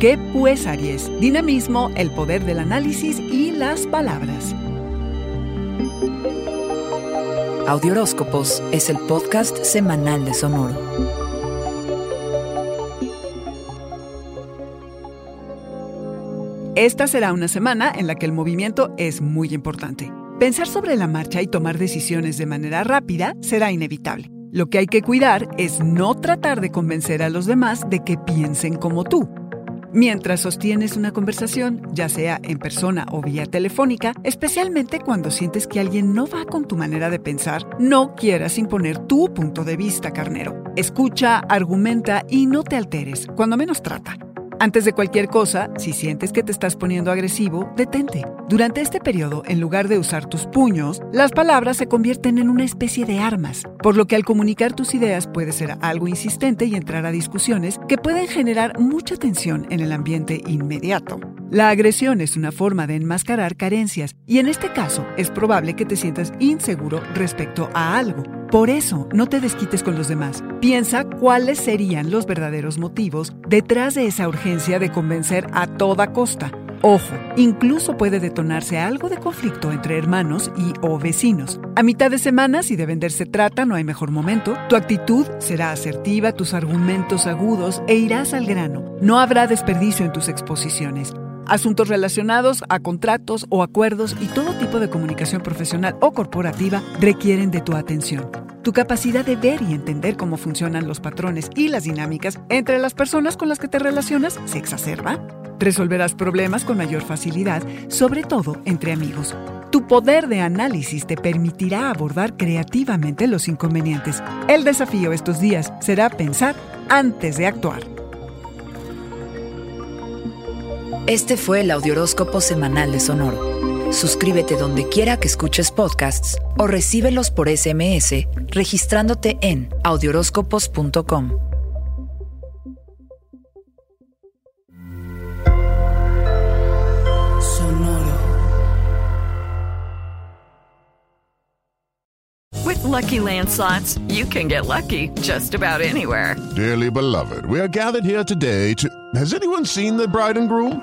¿Qué pues, Aries? Dinamismo, el poder del análisis y las palabras. Audioróscopos es el podcast semanal de Sonoro. Esta será una semana en la que el movimiento es muy importante. Pensar sobre la marcha y tomar decisiones de manera rápida será inevitable. Lo que hay que cuidar es no tratar de convencer a los demás de que piensen como tú. Mientras sostienes una conversación, ya sea en persona o vía telefónica, especialmente cuando sientes que alguien no va con tu manera de pensar, no quieras imponer tu punto de vista, carnero. Escucha, argumenta y no te alteres, cuando menos trata. Antes de cualquier cosa, si sientes que te estás poniendo agresivo, detente. Durante este periodo, en lugar de usar tus puños, las palabras se convierten en una especie de armas, por lo que al comunicar tus ideas puede ser algo insistente y entrar a discusiones que pueden generar mucha tensión en el ambiente inmediato. La agresión es una forma de enmascarar carencias y en este caso es probable que te sientas inseguro respecto a algo. Por eso, no te desquites con los demás. Piensa cuáles serían los verdaderos motivos detrás de esa urgencia de convencer a toda costa. Ojo, incluso puede detonarse algo de conflicto entre hermanos y o vecinos. A mitad de semana, si de vender se trata, no hay mejor momento. Tu actitud será asertiva, tus argumentos agudos e irás al grano. No habrá desperdicio en tus exposiciones. Asuntos relacionados a contratos o acuerdos y todo tipo de comunicación profesional o corporativa requieren de tu atención. Tu capacidad de ver y entender cómo funcionan los patrones y las dinámicas entre las personas con las que te relacionas se exacerba. Resolverás problemas con mayor facilidad, sobre todo entre amigos. Tu poder de análisis te permitirá abordar creativamente los inconvenientes. El desafío estos días será pensar antes de actuar. Este fue el Audioróscopo semanal de Sonoro. Suscríbete donde quiera que escuches podcasts o recíbelos por SMS registrándote en audioróscopos.com. Sonoro. With Lucky Land slots, you can get lucky just about anywhere. Dearly beloved, we are gathered here today to. Has anyone seen the bride and groom?